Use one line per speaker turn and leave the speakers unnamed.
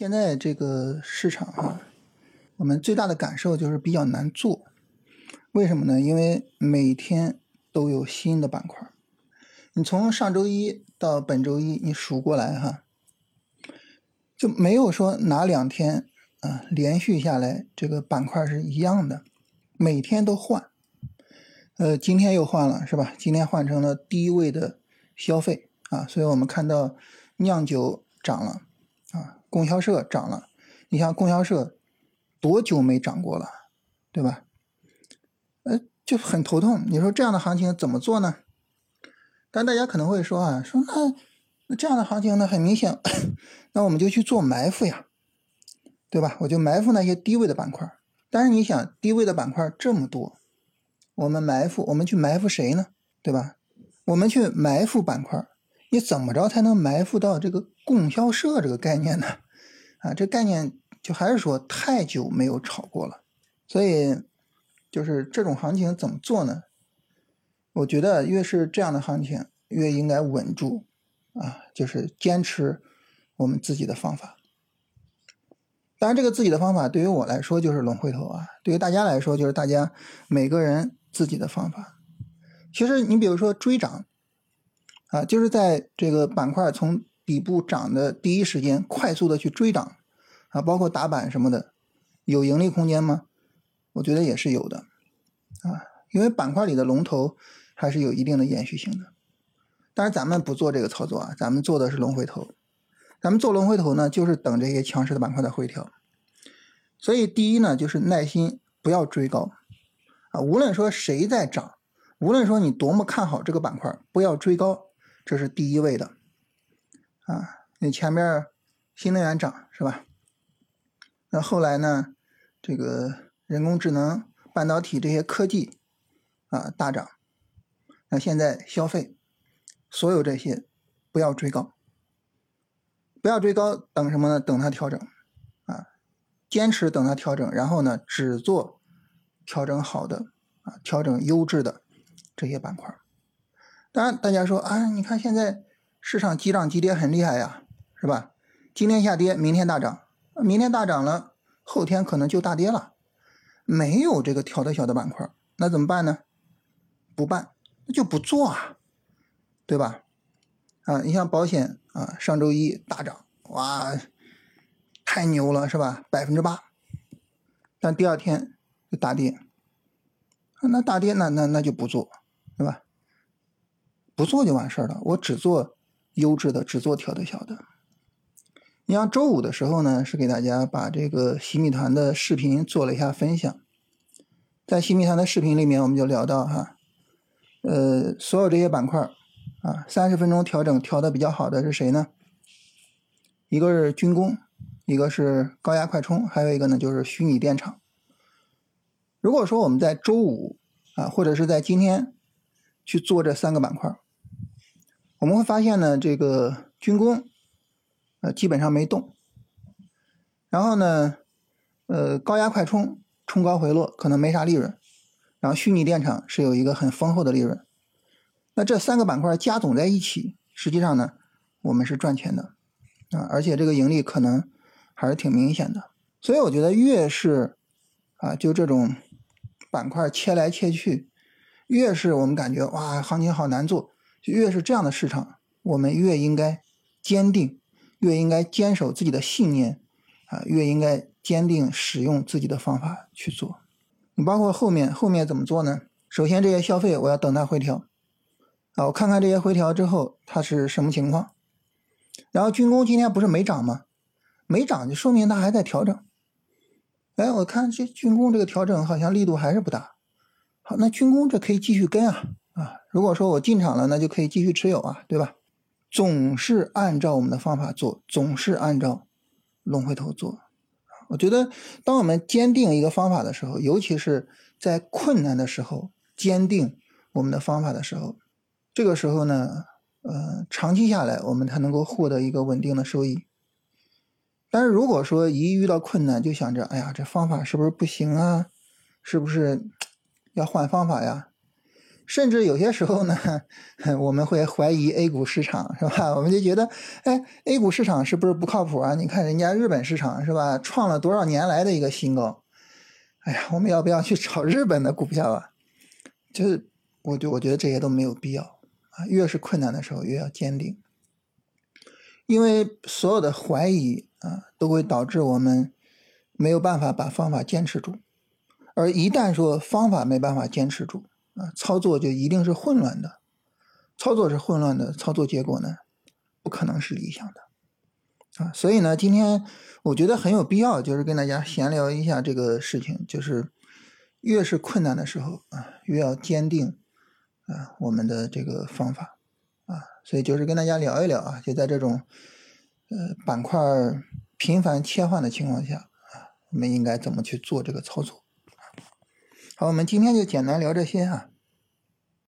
现在这个市场哈，我们最大的感受就是比较难做。为什么呢？因为每天都有新的板块。你从上周一到本周一，你数过来哈，就没有说哪两天啊连续下来这个板块是一样的，每天都换。呃，今天又换了是吧？今天换成了低位的消费啊，所以我们看到酿酒涨了。供销社涨了，你像供销社多久没涨过了，对吧？呃，就很头痛。你说这样的行情怎么做呢？但大家可能会说啊，说那那这样的行情呢，很明显，那我们就去做埋伏呀，对吧？我就埋伏那些低位的板块。但是你想，低位的板块这么多，我们埋伏，我们去埋伏谁呢？对吧？我们去埋伏板块。你怎么着才能埋伏到这个供销社这个概念呢？啊，这概念就还是说太久没有炒过了，所以就是这种行情怎么做呢？我觉得越是这样的行情，越应该稳住啊，就是坚持我们自己的方法。当然，这个自己的方法对于我来说就是龙回头啊，对于大家来说就是大家每个人自己的方法。其实你比如说追涨。啊，就是在这个板块从底部涨的第一时间，快速的去追涨，啊，包括打板什么的，有盈利空间吗？我觉得也是有的，啊，因为板块里的龙头还是有一定的延续性的。但是咱们不做这个操作啊，咱们做的是龙回头。咱们做龙回头呢，就是等这些强势的板块的回调。所以第一呢，就是耐心，不要追高，啊，无论说谁在涨，无论说你多么看好这个板块，不要追高。这是第一位的，啊，你前面新能源涨是吧？那后来呢？这个人工智能、半导体这些科技啊大涨，那现在消费，所有这些不要追高，不要追高，等什么呢？等它调整啊，坚持等它调整，然后呢，只做调整好的啊，调整优质的这些板块。当然，大家说啊，你看现在市场急涨急跌很厉害呀，是吧？今天下跌，明天大涨，明天大涨了，后天可能就大跌了。没有这个调的小的板块，那怎么办呢？不办，那就不做啊，对吧？啊，你像保险啊，上周一大涨，哇，太牛了，是吧？百分之八，但第二天就大跌，那大跌，那那那就不做，对吧？不做就完事儿了，我只做优质的，只做调的小的。你像周五的时候呢，是给大家把这个洗米团的视频做了一下分享。在洗米团的视频里面，我们就聊到哈，呃，所有这些板块啊，三十分钟调整调的比较好的是谁呢？一个是军工，一个是高压快充，还有一个呢就是虚拟电厂。如果说我们在周五啊，或者是在今天去做这三个板块。我们会发现呢，这个军工，呃，基本上没动。然后呢，呃，高压快充冲高回落，可能没啥利润。然后虚拟电厂是有一个很丰厚的利润。那这三个板块加总在一起，实际上呢，我们是赚钱的啊，而且这个盈利可能还是挺明显的。所以我觉得越是啊，就这种板块切来切去，越是我们感觉哇，行情好难做。越是这样的市场，我们越应该坚定，越应该坚守自己的信念，啊，越应该坚定使用自己的方法去做。你包括后面后面怎么做呢？首先这些消费我要等它回调，啊，我看看这些回调之后它是什么情况。然后军工今天不是没涨吗？没涨就说明它还在调整。哎，我看这军工这个调整好像力度还是不大。好，那军工这可以继续跟啊。啊，如果说我进场了，那就可以继续持有啊，对吧？总是按照我们的方法做，总是按照龙回头做。我觉得，当我们坚定一个方法的时候，尤其是在困难的时候，坚定我们的方法的时候，这个时候呢，呃，长期下来我们才能够获得一个稳定的收益。但是如果说一遇到困难就想着，哎呀，这方法是不是不行啊？是不是要换方法呀？甚至有些时候呢，我们会怀疑 A 股市场，是吧？我们就觉得，哎，A 股市场是不是不靠谱啊？你看人家日本市场是吧，创了多少年来的一个新高？哎呀，我们要不要去炒日本的股票啊？就是，我就我觉得这些都没有必要啊。越是困难的时候，越要坚定，因为所有的怀疑啊，都会导致我们没有办法把方法坚持住，而一旦说方法没办法坚持住。啊，操作就一定是混乱的，操作是混乱的，操作结果呢，不可能是理想的，啊，所以呢，今天我觉得很有必要，就是跟大家闲聊一下这个事情，就是越是困难的时候啊，越要坚定啊我们的这个方法啊，所以就是跟大家聊一聊啊，就在这种呃板块频繁切换的情况下啊，我们应该怎么去做这个操作。好，我们今天就简单聊这些啊。